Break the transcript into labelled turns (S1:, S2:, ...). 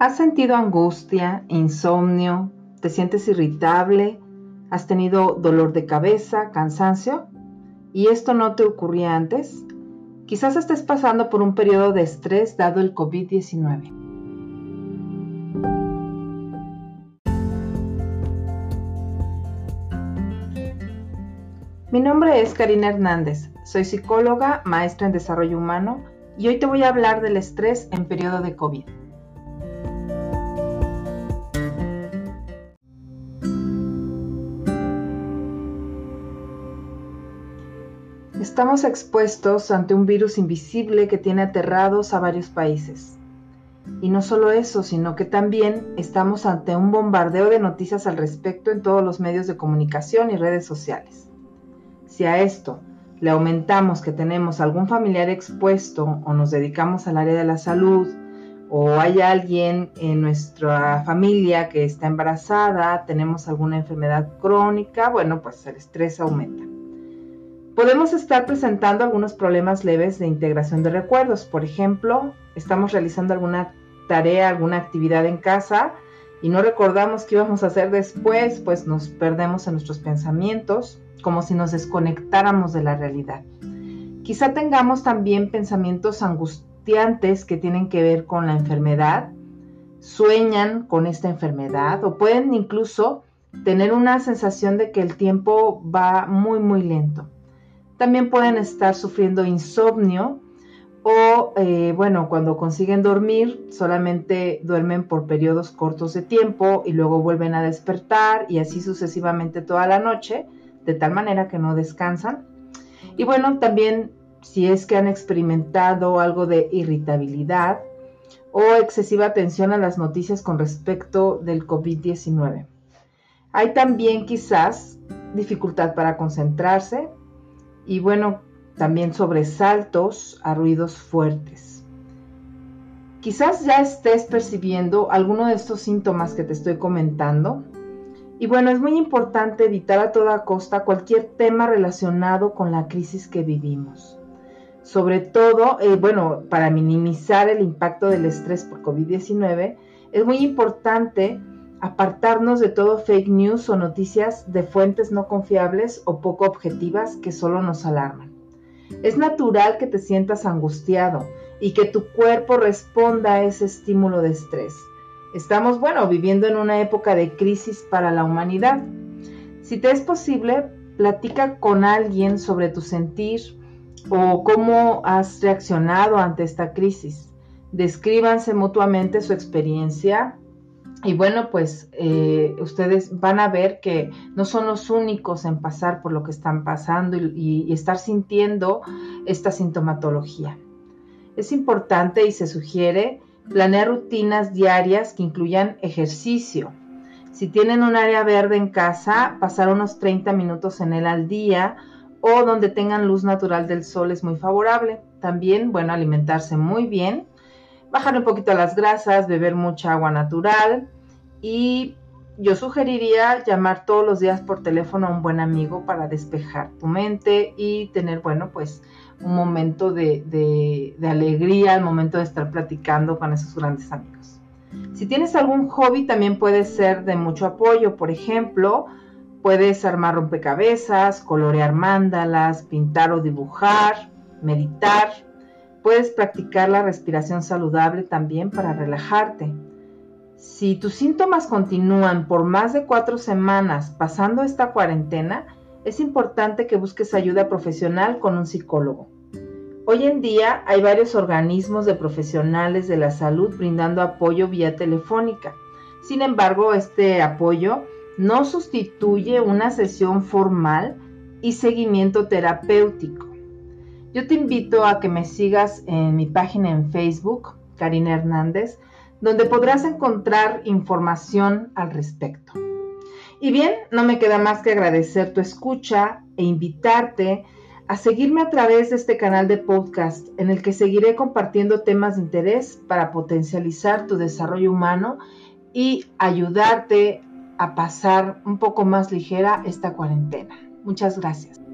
S1: ¿Has sentido angustia, insomnio? ¿Te sientes irritable? ¿Has tenido dolor de cabeza, cansancio? ¿Y esto no te ocurría antes? Quizás estés pasando por un periodo de estrés dado el COVID-19. Mi nombre es Karina Hernández, soy psicóloga, maestra en desarrollo humano y hoy te voy a hablar del estrés en periodo de COVID. Estamos expuestos ante un virus invisible que tiene aterrados a varios países. Y no solo eso, sino que también estamos ante un bombardeo de noticias al respecto en todos los medios de comunicación y redes sociales. Si a esto le aumentamos que tenemos algún familiar expuesto o nos dedicamos al área de la salud o hay alguien en nuestra familia que está embarazada, tenemos alguna enfermedad crónica, bueno, pues el estrés aumenta. Podemos estar presentando algunos problemas leves de integración de recuerdos. Por ejemplo, estamos realizando alguna tarea, alguna actividad en casa y no recordamos qué íbamos a hacer después, pues nos perdemos en nuestros pensamientos, como si nos desconectáramos de la realidad. Quizá tengamos también pensamientos angustiantes que tienen que ver con la enfermedad, sueñan con esta enfermedad o pueden incluso tener una sensación de que el tiempo va muy, muy lento. También pueden estar sufriendo insomnio o, eh, bueno, cuando consiguen dormir, solamente duermen por periodos cortos de tiempo y luego vuelven a despertar y así sucesivamente toda la noche, de tal manera que no descansan. Y bueno, también si es que han experimentado algo de irritabilidad o excesiva atención a las noticias con respecto del COVID-19. Hay también quizás dificultad para concentrarse, y bueno, también sobresaltos a ruidos fuertes. Quizás ya estés percibiendo alguno de estos síntomas que te estoy comentando. Y bueno, es muy importante evitar a toda costa cualquier tema relacionado con la crisis que vivimos. Sobre todo, eh, bueno, para minimizar el impacto del estrés por COVID-19, es muy importante apartarnos de todo fake news o noticias de fuentes no confiables o poco objetivas que solo nos alarman. Es natural que te sientas angustiado y que tu cuerpo responda a ese estímulo de estrés. Estamos, bueno, viviendo en una época de crisis para la humanidad. Si te es posible, platica con alguien sobre tu sentir o cómo has reaccionado ante esta crisis. Descríbanse mutuamente su experiencia y bueno, pues eh, ustedes van a ver que no son los únicos en pasar por lo que están pasando y, estar sintiendo esta sintomatología. Es importante y se sugiere planear rutinas diarias que incluyan ejercicio. Si tienen un área verde en casa, pasar unos 30 minutos en él al día o donde tengan luz natural del sol es muy favorable. También, bueno, alimentarse muy bien bajar un poquito las grasas, beber mucha agua natural y yo sugeriría llamar todos los días por teléfono a un buen amigo para despejar tu mente y tener, bueno, pues un momento de, alegría al momento de estar platicando con esos grandes amigos. Si tienes algún hobby, también puede ser de mucho apoyo. Por ejemplo, puedes armar rompecabezas, colorear mandalas, pintar o dibujar, meditar. Puedes practicar la respiración saludable también para relajarte. Si tus síntomas continúan por más de cuatro semanas pasando esta cuarentena, es importante que busques ayuda profesional con un psicólogo. Hoy en día hay varios organismos de profesionales de la salud brindando apoyo vía telefónica. Sin embargo, este apoyo no sustituye una sesión formal y seguimiento terapéutico. Yo te invito a que me sigas en mi página en Facebook, Karina Hernández, donde podrás encontrar información al respecto. Y bien, no me queda más que agradecer tu escucha e invitarte a seguirme a través de este canal de podcast en el que seguiré compartiendo temas de interés para potencializar tu desarrollo humano y ayudarte a pasar un poco más ligera esta cuarentena. Muchas gracias.